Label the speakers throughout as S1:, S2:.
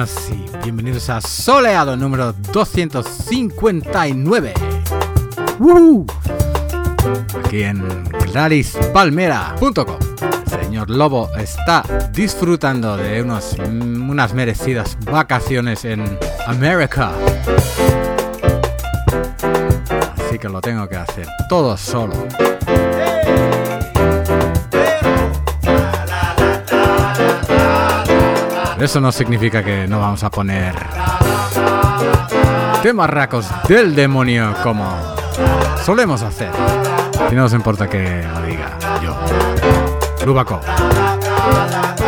S1: y bienvenidos a Soleado número 259. Aquí en gralispalmera.com. El señor Lobo está disfrutando de unas merecidas vacaciones en América. Así que lo tengo que hacer todo solo. Eso no significa que no vamos a poner temarracos del demonio como solemos hacer. Si no os importa que lo diga yo. Lubaco.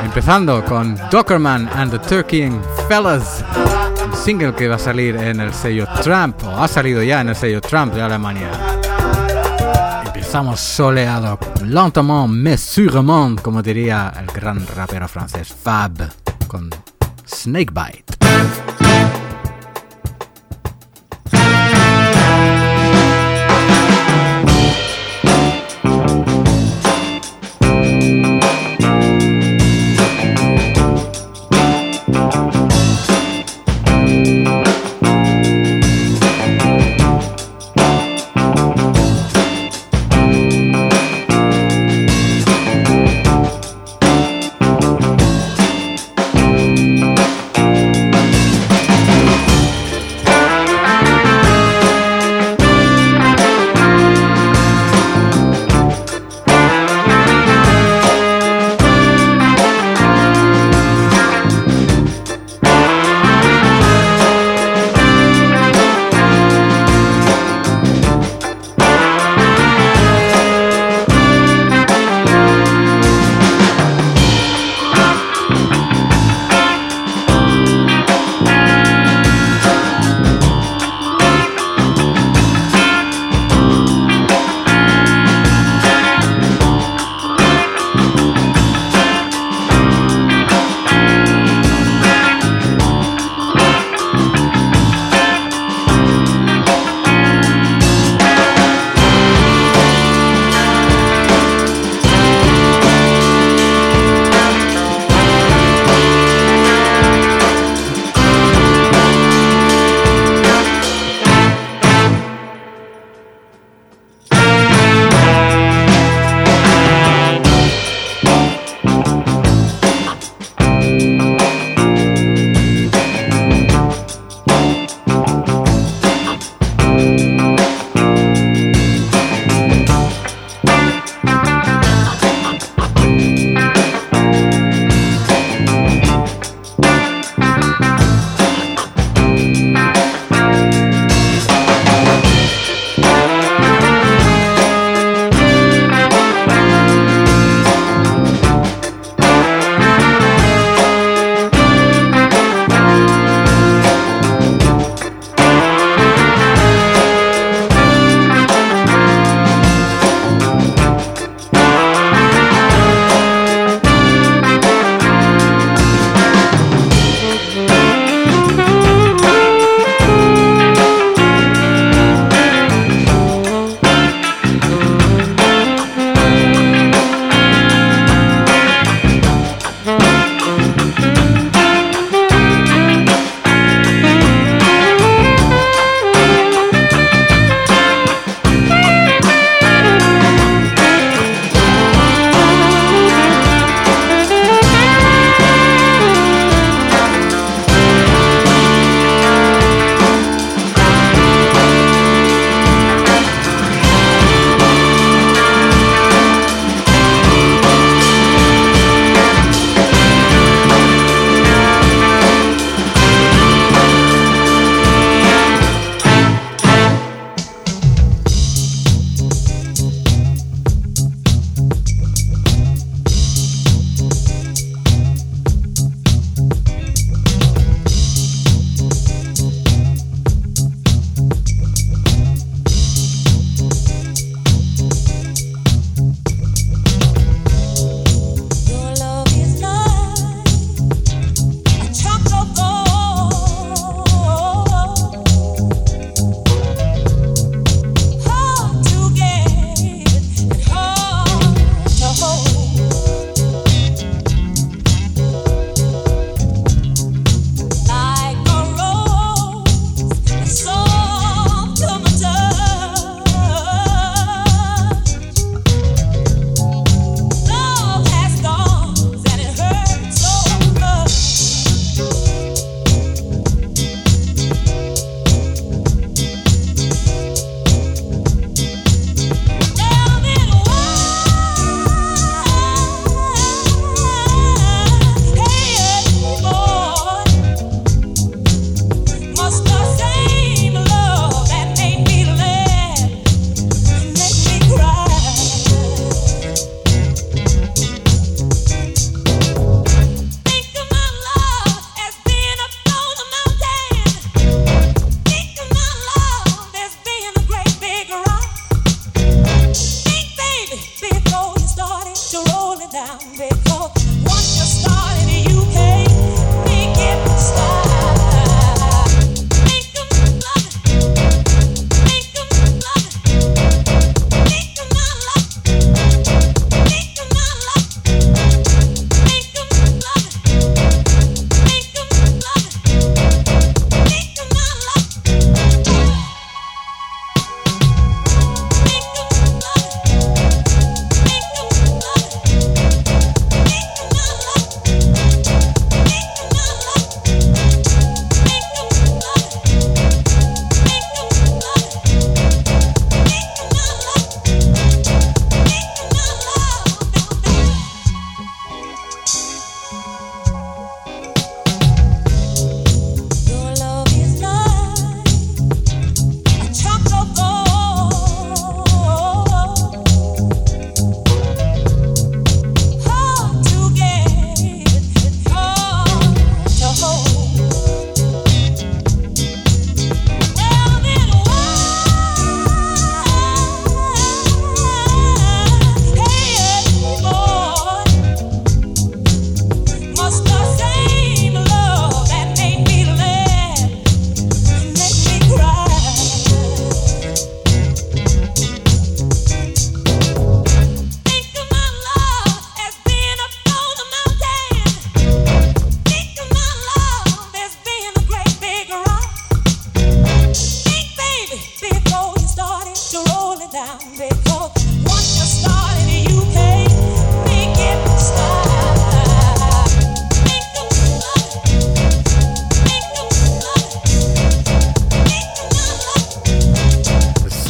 S1: Empezando con Dockerman and the Turkey Fellas, un single que va a salir en el sello Trump, o ha salido ya en el sello Trump de Alemania. Empezamos soleado, lentement mais sûrement, como diría el gran rapero francés Fab con Snakebite.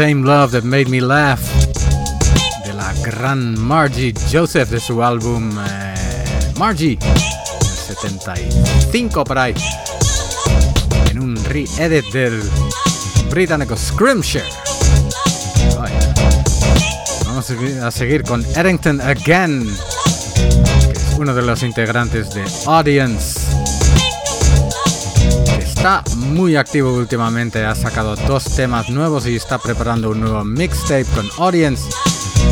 S1: Same Love That Made Me Laugh de la gran Margie Joseph de su álbum eh, Margie, 75 por ahí, en un re-edit del británico Scrimshire. Vamos a seguir con Eddington Again, que es uno de los integrantes de Audience está muy activo últimamente, ha sacado dos temas nuevos y está preparando un nuevo mixtape con Audience.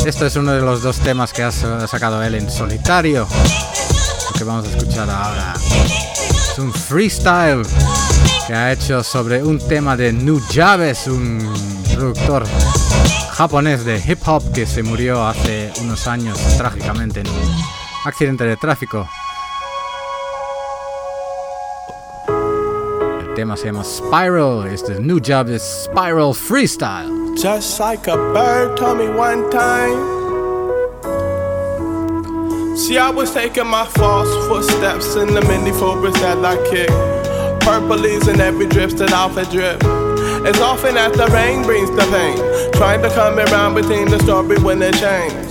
S1: Este es uno de los dos temas que ha sacado él en solitario, lo que vamos a escuchar ahora. Es un freestyle que ha hecho sobre un tema de Nujaves, un productor japonés de hip hop que se murió hace unos años trágicamente en un accidente de tráfico. Tema se llama Spiral. Este new job is Spiral Freestyle.
S2: Just like a bird told me one time. See, I was taking my false footsteps in the mini phobia that I kick. Purplies in every drift that I've drip. As often as the rain brings the pain, trying to come around between the story when it change.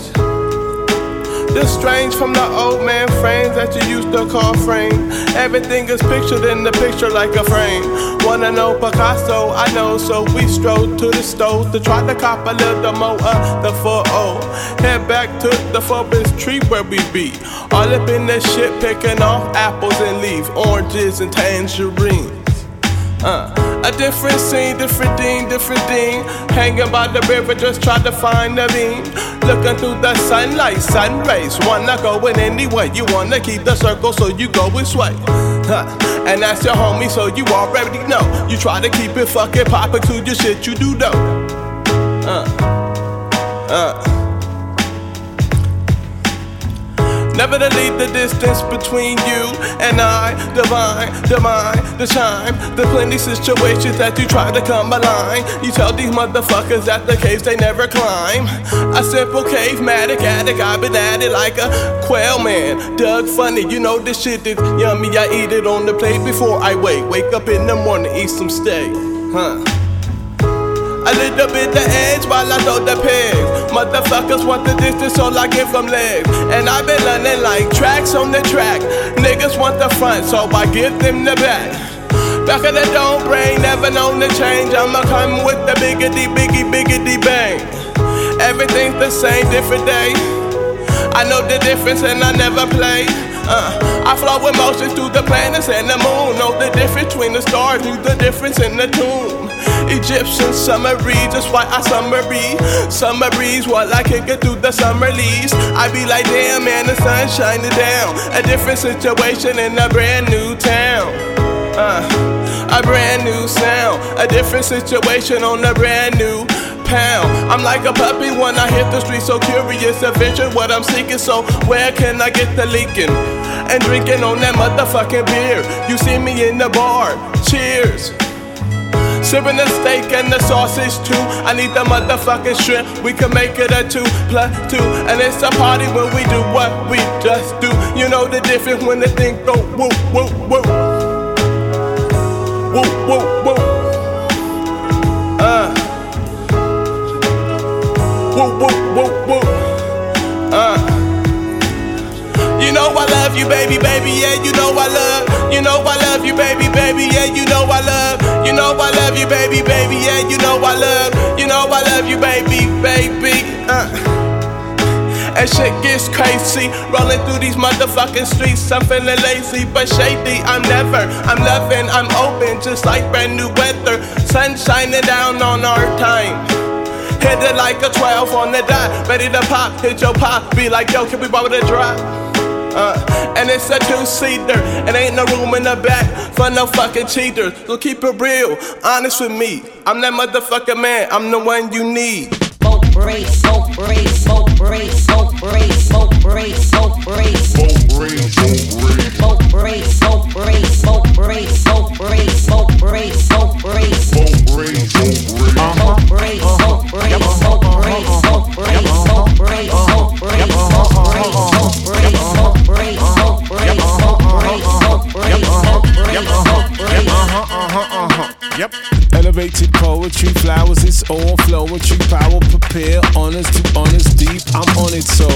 S2: This strange from the old man frames that you used to call frame. Everything is pictured in the picture like a frame. Wanna know Picasso? I know, so we strode to the stove to try to cop a little more of the 4 Head back to the forest tree where we be. All up in that shit, picking off apples and leaves, oranges and tangerines. Uh. A different scene, different dean, different dean. Hanging by the river, just try to find the beam. Looking through the sunlight, sun rays. Wanna go in any way. You wanna keep the circle, so you go and sway. Huh. And that's your homie, so you already know. You try to keep it fucking poppin' to your shit you do though. Uh. Uh. Never to leave the distance between you and I. Divine, divine, the chime. The plenty situations that you try to come align. You tell these motherfuckers that the caves they never climb. A simple cave-matic addict, I've been at it like a quail man. Doug funny, you know this shit is yummy. I eat it on the plate before I wake. Wake up in the morning, eat some steak. Huh. A little bit the edge while I throw the pigs. Motherfuckers want the distance, so I give them legs. And I've been learning like tracks on the track. Niggas want the front, so I give them the back. Back of the dome brain, never known to change. I'ma come with the biggity, biggie, biggity bang. Everything's the same, different day. I know the difference and I never play. Uh, I flow with motion through the planets and the moon. Know the difference between the stars, knew the difference in the tune. Egyptian summer breeze, that's why I. Summer breeze while I kick it through the summer leaves. I be like, damn man, the sun shining down. A different situation in a brand new town. Uh, a brand new sound, a different situation on a brand new pound. I'm like a puppy when I hit the street, so curious, adventure what I'm seeking. So where can I get the leaking? And drinking on that motherfucking beer. You see me in the bar. Cheers. Sipping the steak and the sausage too. I need the motherfucking shrimp. We can make it a two plus two. And it's a party when we do what we just do. You know the difference when the thing go oh, woo, woo, woo. Woo, woo, woo. Woo, woo, woo, woo. Uh. You know I love you, baby, baby, yeah, you know I love. You know I love you, baby, baby, yeah, you know I love. You know I love you, baby, baby, yeah, you know I love. You know I love you, baby, baby. Uh. And shit gets crazy, rolling through these motherfucking streets. I'm feeling lazy, but shady. I'm never, I'm loving, I'm open, just like brand new weather. Sun shining down on our time. Hit it like a 12 on the dot, ready to pop, hit your pop, be like, yo, can we borrow the drop? Uh, and it's a two-seater, and ain't no room in the back for no fucking cheaters. So keep it real, honest with me. I'm that motherfucking man, I'm the one you need.
S3: Smoke break, smoke break, smoke break, smoke break, smoke break, smoke break, smoke break, smoke break, smoke break, smoke break, smoke break, smoke break, smoke break, smoke break,
S2: Yep.
S3: Elevated poetry, flowers, it's all flowetry. Power, prepare, honors to honors deep. I'm on it, so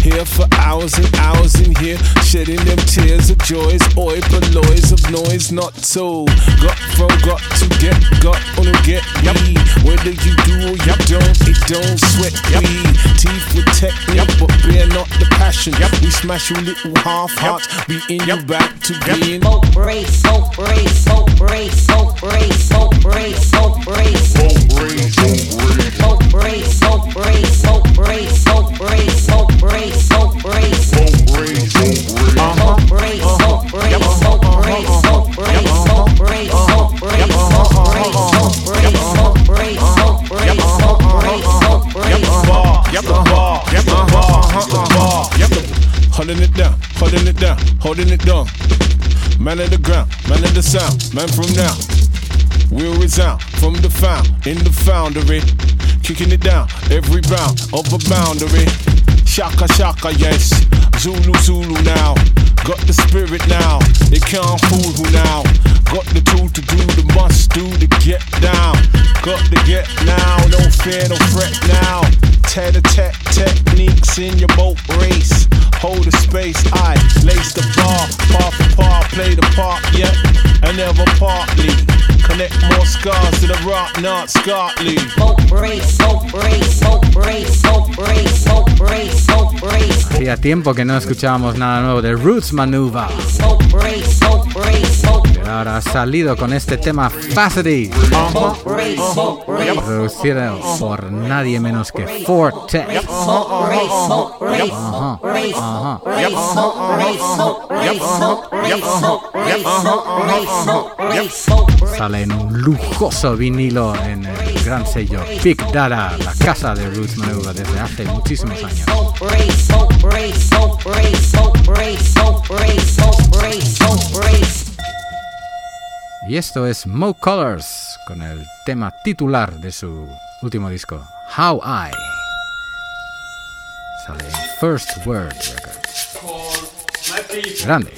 S3: here for hours and hours in here, shedding them tears of joys, oi, alloys of noise, not so. Got from, got to get, got on to get yep. me. Whether you do or you yep. don't, it don't sweat yep. me. Teeth with technique, yep. but bear not the passion. Yep. We smash your little half hearts, we in yep. you back to yep. being. Soap race, soap race, soap race, soap race, soap race holding it down, holding it down. Man of the ground, man of the sound, man from now. We'll resound from the found, in the foundry. Kicking it down every round of a boundary. Shaka shaka, yes. Zulu Zulu now. Got the spirit now. They can't fool who now. Got the tool to do the must do to get down. Got to get now. No fear, no fret now. Tet a tet techniques in your boat race. Hold the space, I lace the bar, par for par, play the part yet, and never partly. Connect more scars to the rock, not
S4: break,
S1: Hacía tiempo que no escuchábamos nada nuevo de Roots Manuva. ahora ha salido con este tema
S4: Facety,
S1: producido por nadie menos que
S4: Fortex.
S1: Sale en un lujoso vinilo en el gran sello Big Data, la casa de Ruth Maneuver desde hace muchísimos años. Y esto es Mo Colors con el tema titular de su último disco, How I. Sale en First Word Records. Grande.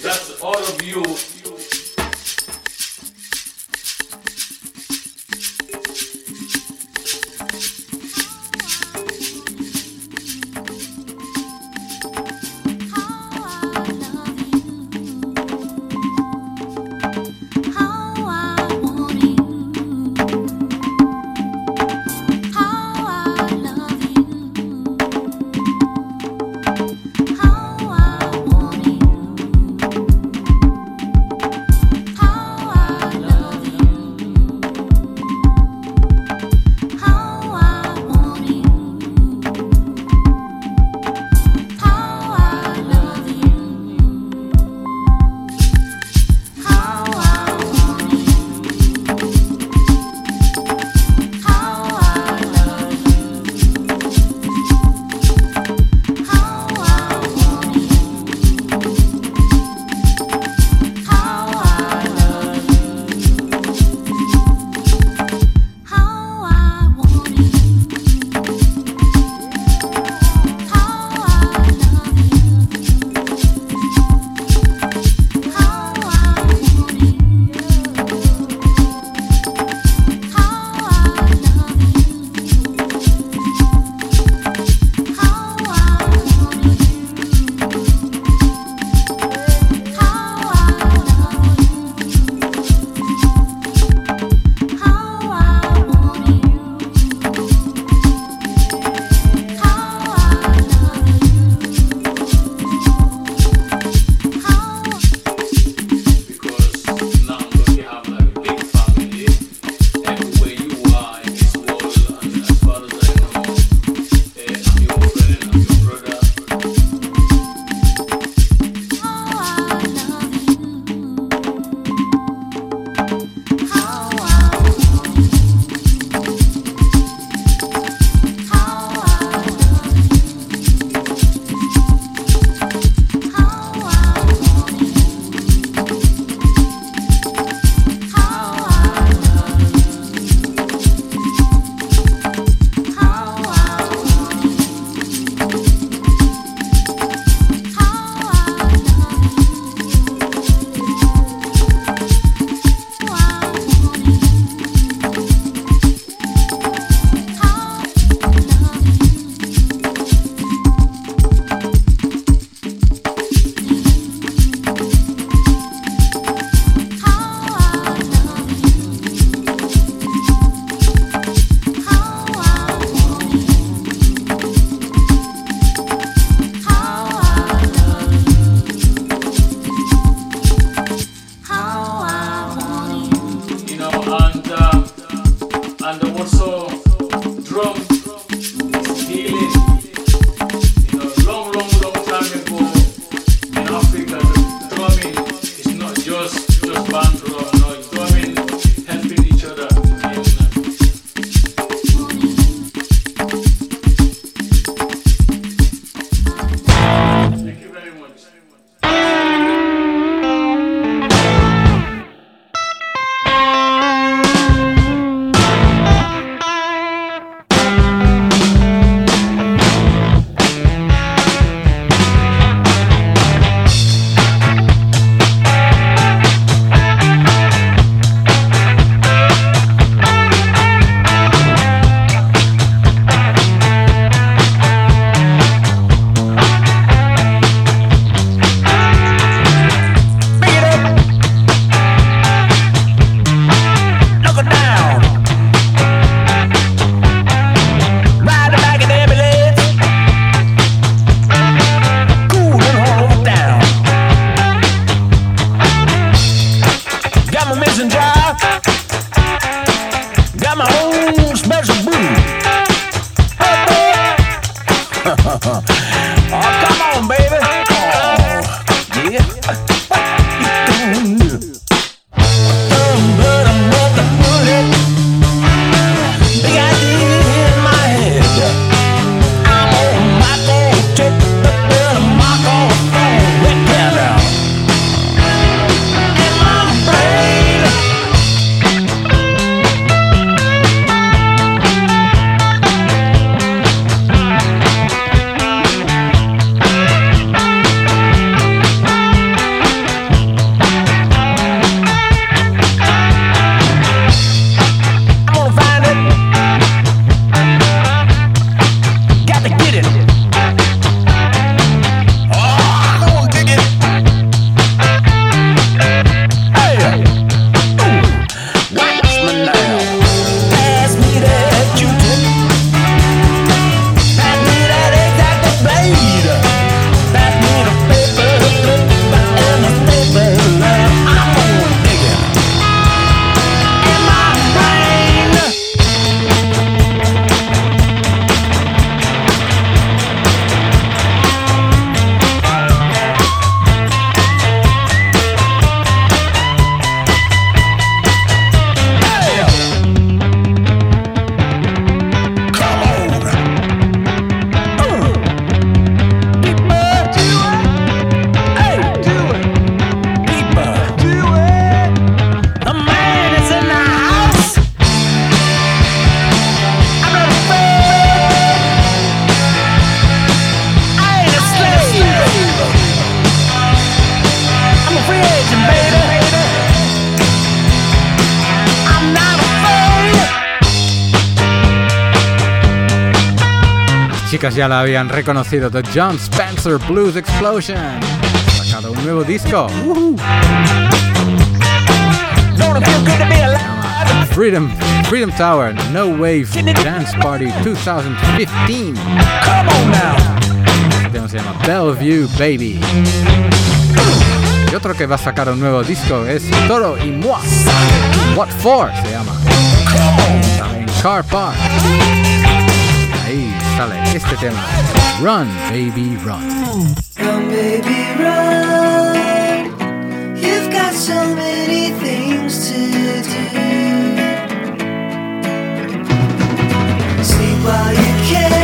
S1: Ya la habían reconocido, The John Spencer Blues Explosion. Sacado un nuevo disco. Freedom, Freedom Tower, No Wave Dance Party 2015. Este se llama Bellevue Baby. Y otro que va a sacar un nuevo disco es Toro y Moi. What For se llama. Car Park sale este tema. Run, baby, run.
S5: Run, baby, run. You've got so many things to do. Sleep while
S6: you
S7: another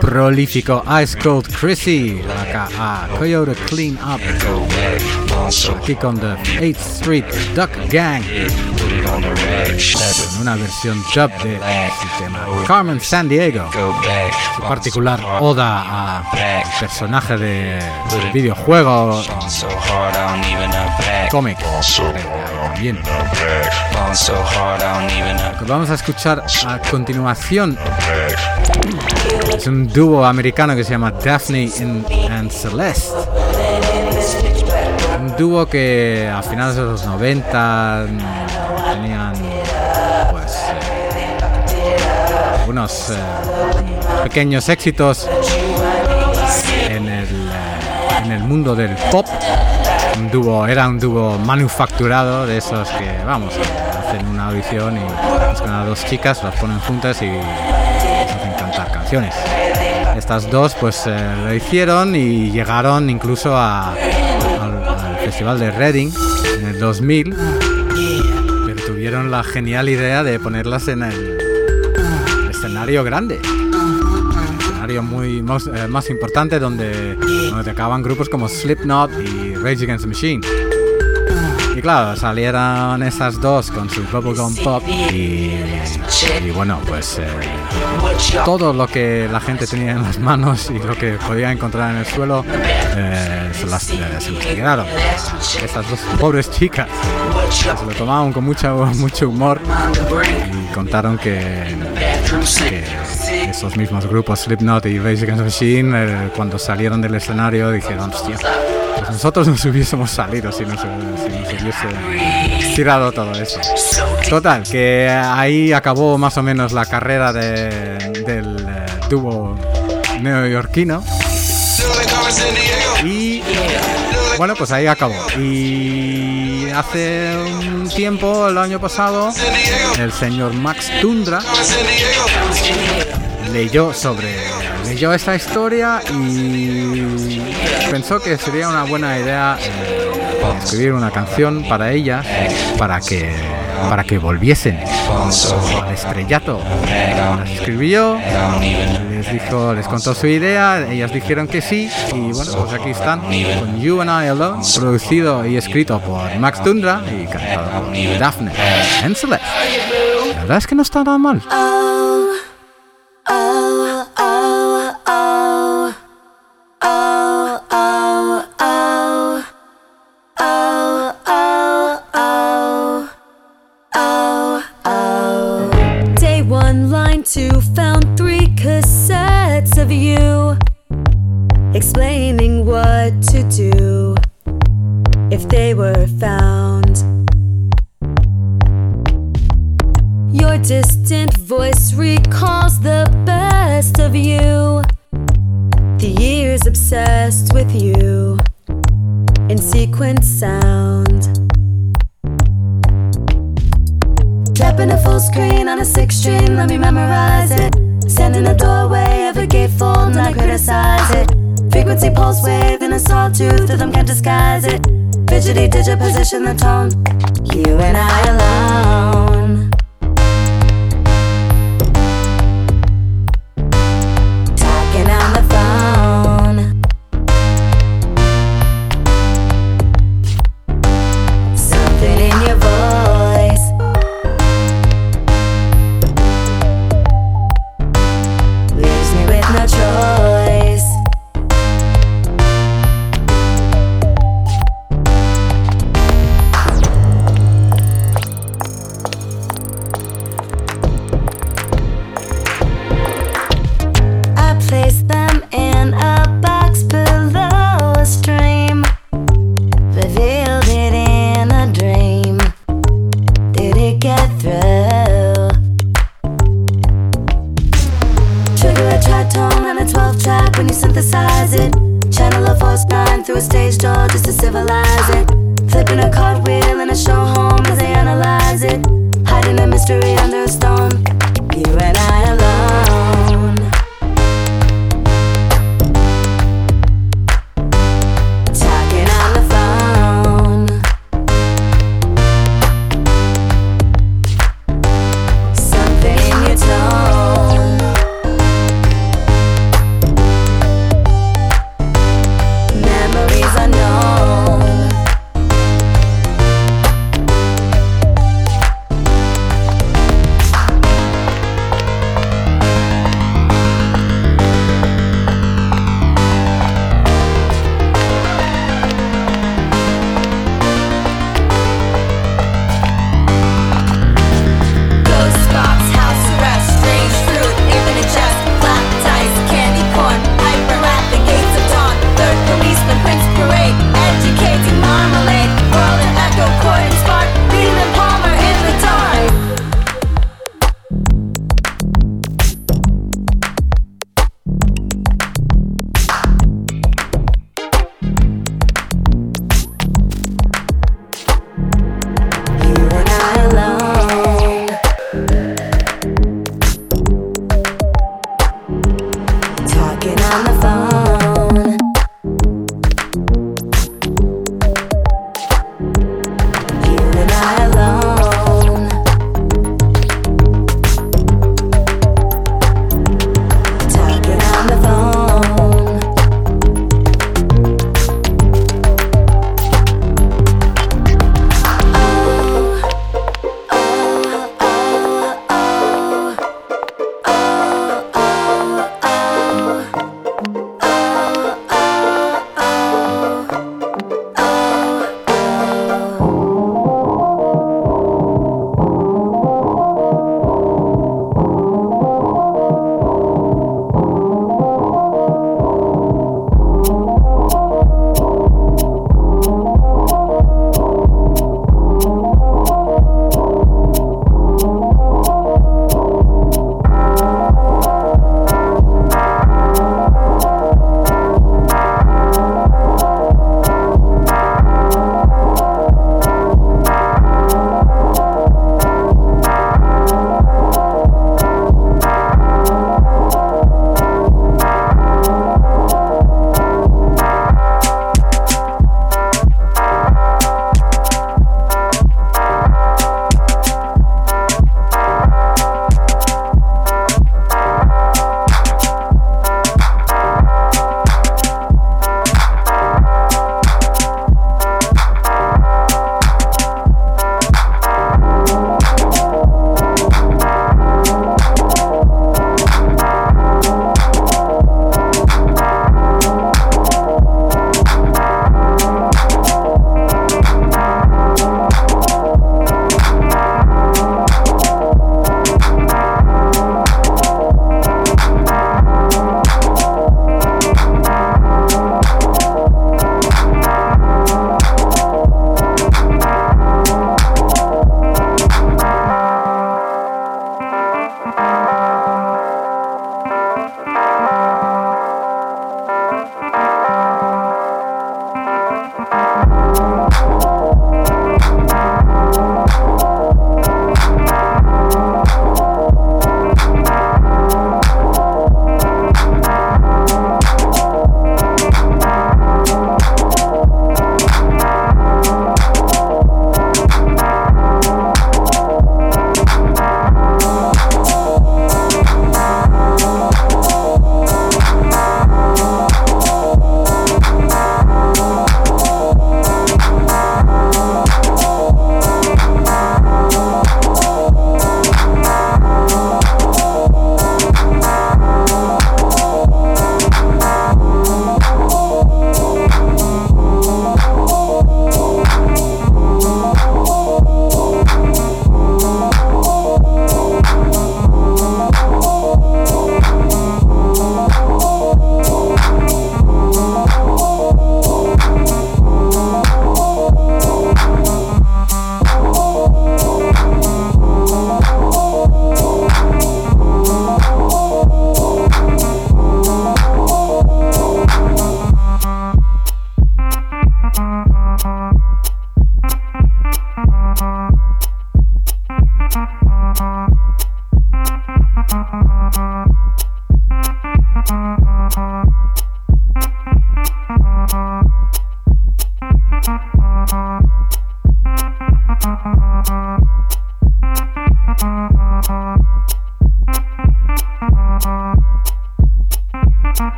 S1: prolífico Ice Cold Chrissy, acá a Coyote Clean Up, aquí con The 8th Street Duck Gang, en una versión dub de su tema. Carmen San Diego, su particular oda a personaje de videojuego, cómic, que vamos a escuchar a continuación es un dúo americano que se llama Daphne and, Celeste. Un dúo que a finales de los 90 mm, tenían pues eh, unos eh, pequeños éxitos en el, eh, en el mundo del pop. Un dúo, era un dúo manufacturado de esos que, vamos, hacen una audición y buscan a dos chicas, las ponen juntas y Estas dos pues eh, lo hicieron y llegaron incluso a- al, al festival de Reading en el 2000, pero tuvieron la genial idea de ponerlas en el escenario grande. Escenario muy más, eh, más importante donde, tocaban grupos como Slipknot y Rage Against the Machine. Y claro, salieron esas dos con su Bubblegum Pop y, y bueno, pues eh, todo lo que la gente tenía en las manos y lo que podía encontrar en el suelo eh, se, las, eh, se los tiraron. Estas dos pobres chicas se lo tomaban con mucha, mucho humor y contaron que, que esos mismos grupos, Slipknot y the Machine, eh, cuando salieron del escenario dijeron, hostia, pues nosotros nos hubiésemos salido si nos, si nos hubiese tirado todo eso. Total, que ahí acabó más o menos la carrera de- del eh, dúo neoyorquino y bueno, pues ahí acabó. Y hace un tiempo, el año pasado, el señor Max Tundra leyó sobre leyó esta historia y pensó que sería una buena idea eh, escribir una canción para ella para que para que volviesen
S5: al estrellato. Las escribió, les dijo, les contó su idea, ellas dijeron que sí y bueno, pues aquí están con You and I Alone, producido y escrito por Max Tundra y cantado por Daphne Celeste. La verdad es que no está nada mal.
S8: In the tone.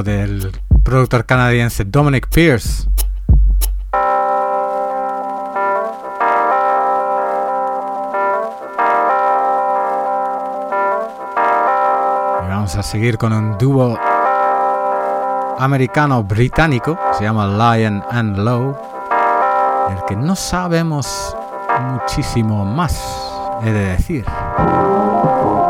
S9: Del productor canadiense Dominic Pierce. Y vamos a seguir con un dúo americano-británico, se llama Lion and Low, el que no sabemos muchísimo más, he de decir.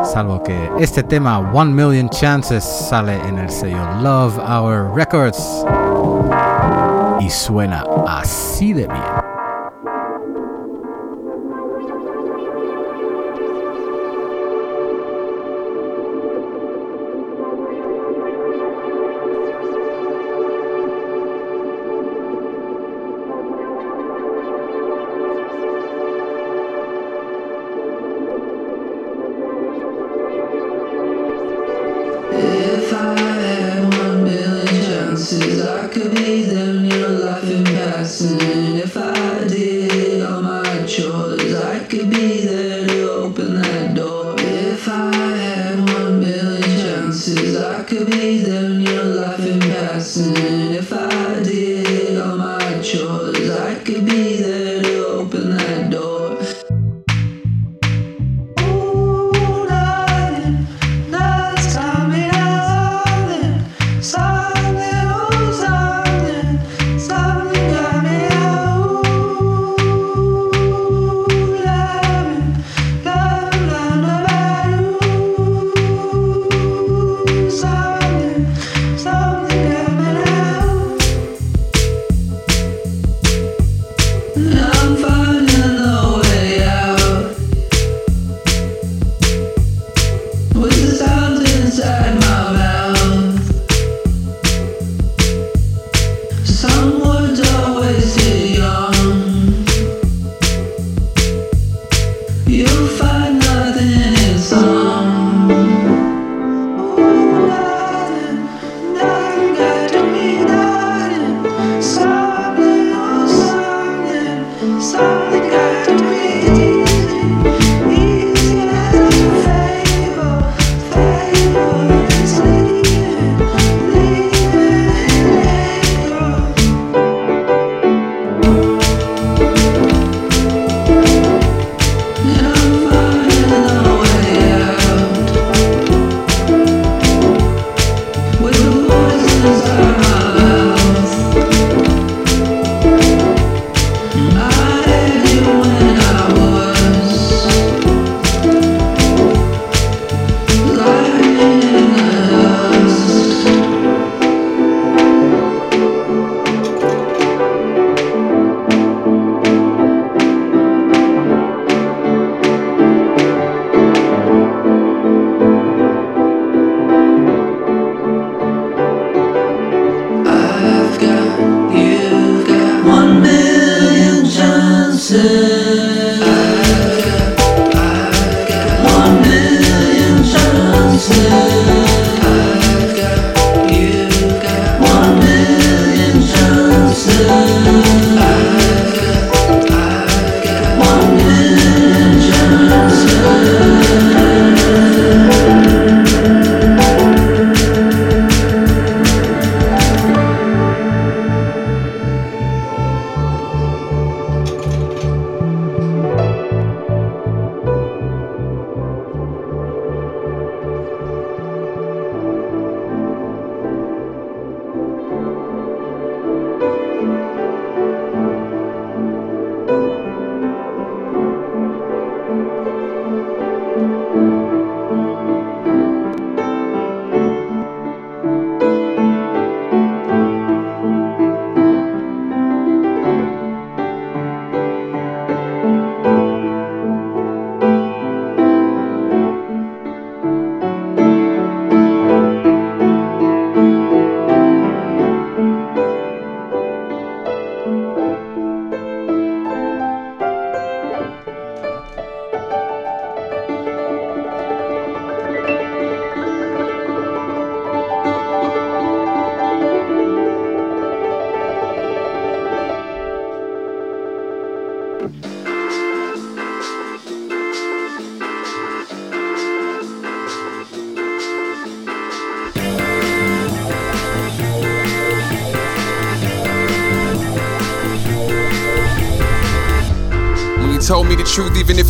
S9: Salvo que este tema, One Million Chances, sale en el sello Love Our Records y suena así de bien.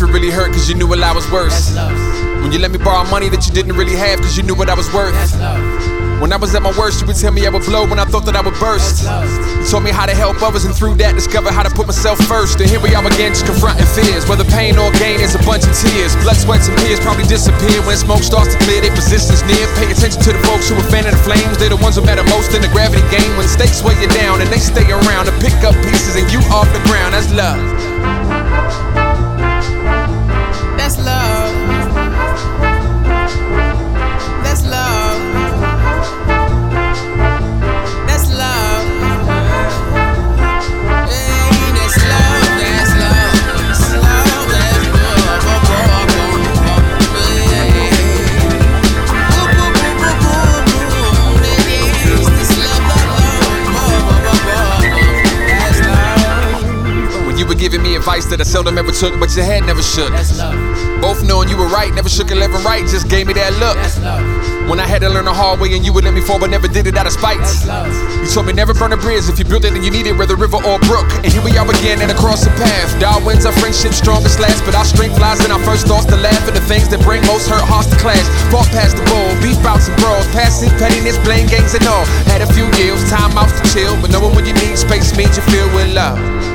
S10: It really hurt, cause you knew what I was worth. When you let me borrow money that you didn't really have, cause you knew what I was worth. When I was at my worst, you would tell me I would blow when I thought that I would burst. You told me how to help others, and through that, discover how to put myself first. And here we are again, just confronting fears. Whether pain or gain is a bunch of tears. Blood, sweat, and tears probably disappear when smoke starts to clear. Their resistance near. Pay attention to the folks who are fanning the flames. They're the ones who matter most in the gravity game. When stakes weigh you down, and they stay around to pick up pieces, and you off the ground. That's love. That I seldom ever took, but your head never shook. Both knowing you were right, never shook a left right, just gave me that look. When I had to learn the hard way and you would let me fall, but never did it out of spite. You told me never burn a bridge if you build it and you need it, whether river or brook. And here we are again and across the path. Darwin's our friendship strongest last, but our strength lies in our first thoughts to laugh at the things that bring most hurt hearts to clash. Fought past the bowl, beef bouts and brawls, passing pettiness, blame games and all. Had a few years, time outs to chill, but knowing when you need space means you feel with love.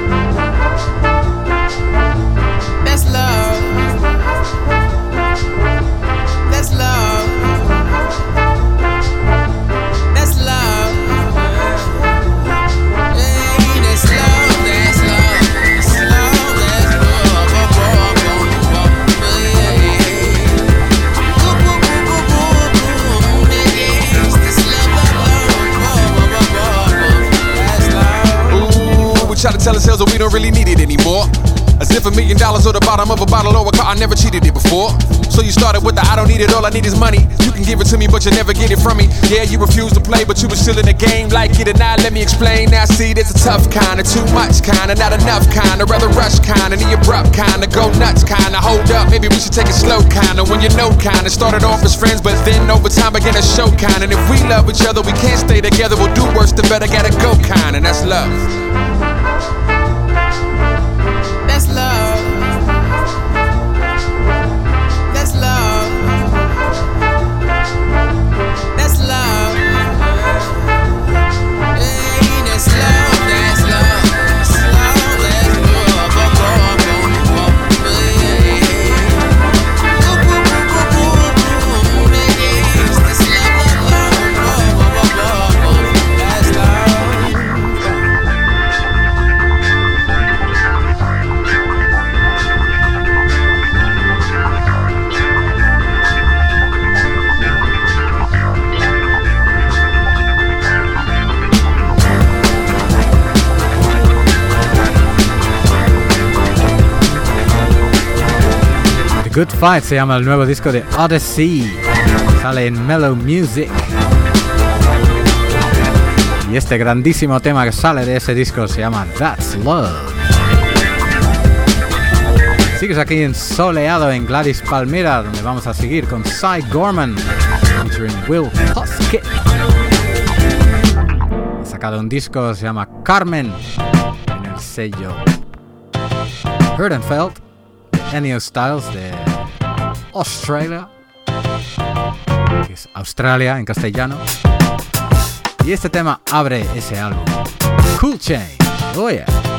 S10: Try to tell ourselves that we don't really need it anymore. As if a million dollars or the bottom of a bottle or a car, I never cheated it before. So you started with the I don't need it, all I need is money. You can give it to me, but you never get it from me. Yeah, you refuse to play, but you were still in the game. Like it or not, let me explain. Now see, there's a tough kind, of too much kind, of not enough kind, of rather rush kind, of the abrupt kind, of go nuts kind, of hold up, maybe we should take it slow kind, of when you know kind, of started off as friends, but then over time began to show kind. And if we love each other, we can't stay together, we'll do worse than better, gotta go kind, and that's love.
S1: Good Fight se llama el nuevo disco de Odyssey. Sale en Mellow Music. Y este grandísimo tema que sale de ese disco se llama That's Love. Sigues aquí en Soleado en Gladys Palmera, donde vamos a seguir con Cy Gorman, featuring Will Hoskett. Ha sacado un disco se llama Carmen en el sello Herdenfeld. Ennio Styles de Australia, es Australia en castellano. Y este tema abre ese álbum. Cool Chain. Oh yeah.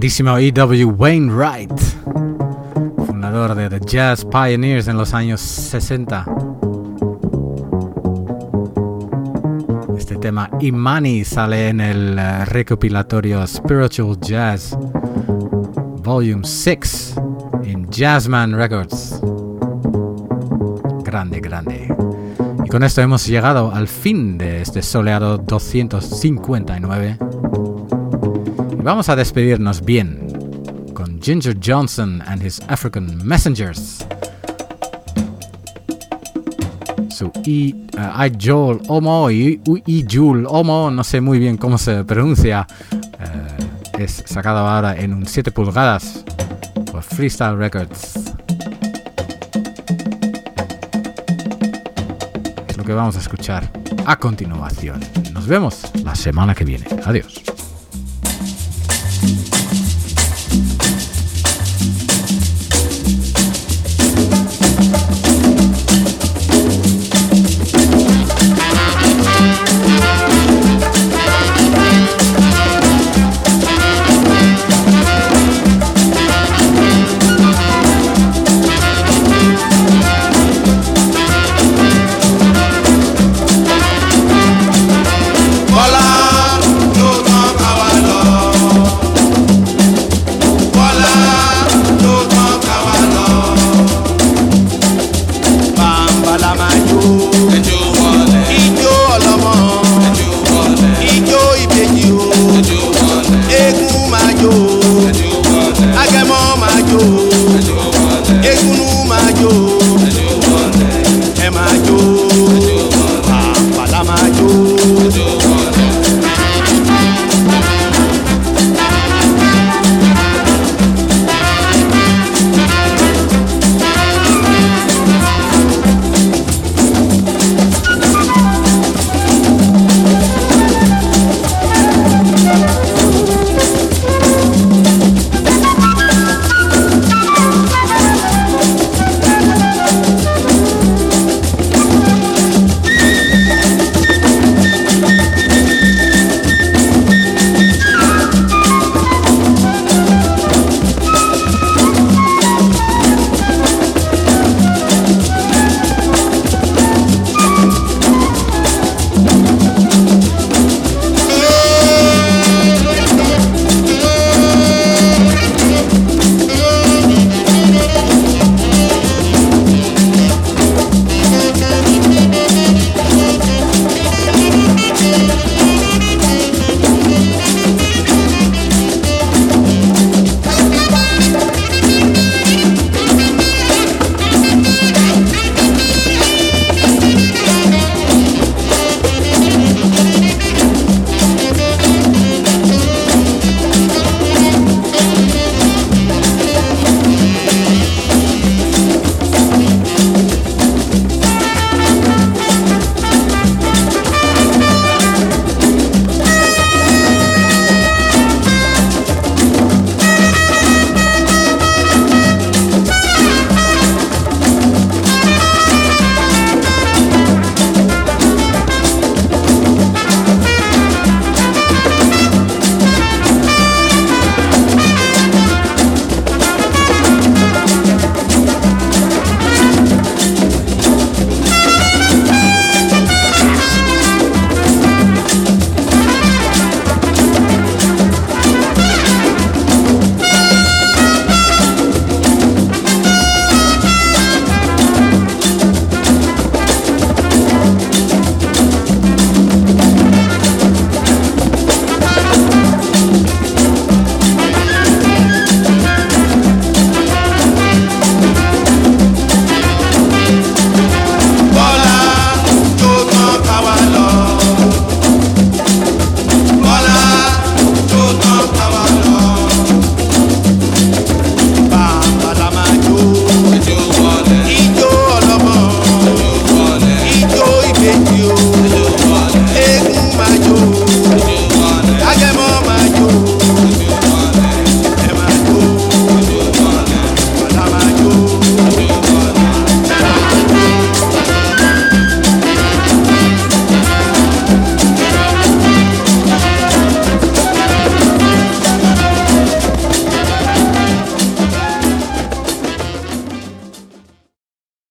S1: Grandísimo E.W. Wainwright, fundador de The Jazz Pioneers en los años 60. Este tema Imani sale en el eh, recopilatorio Spiritual Jazz Volume 6 en Jazzman Records. Grande, grande. Y con esto hemos llegado al fin de este soleado 259. Vamos a despedirnos bien con Ginger Johnson and his African Messengers. Su I, uh, Joel Omo y I Jul Omo, no sé muy bien cómo se pronuncia. Uh, es sacado ahora en un 7 pulgadas por Freestyle Records. Es lo que vamos a escuchar a continuación. Nos vemos la semana que viene. Adiós.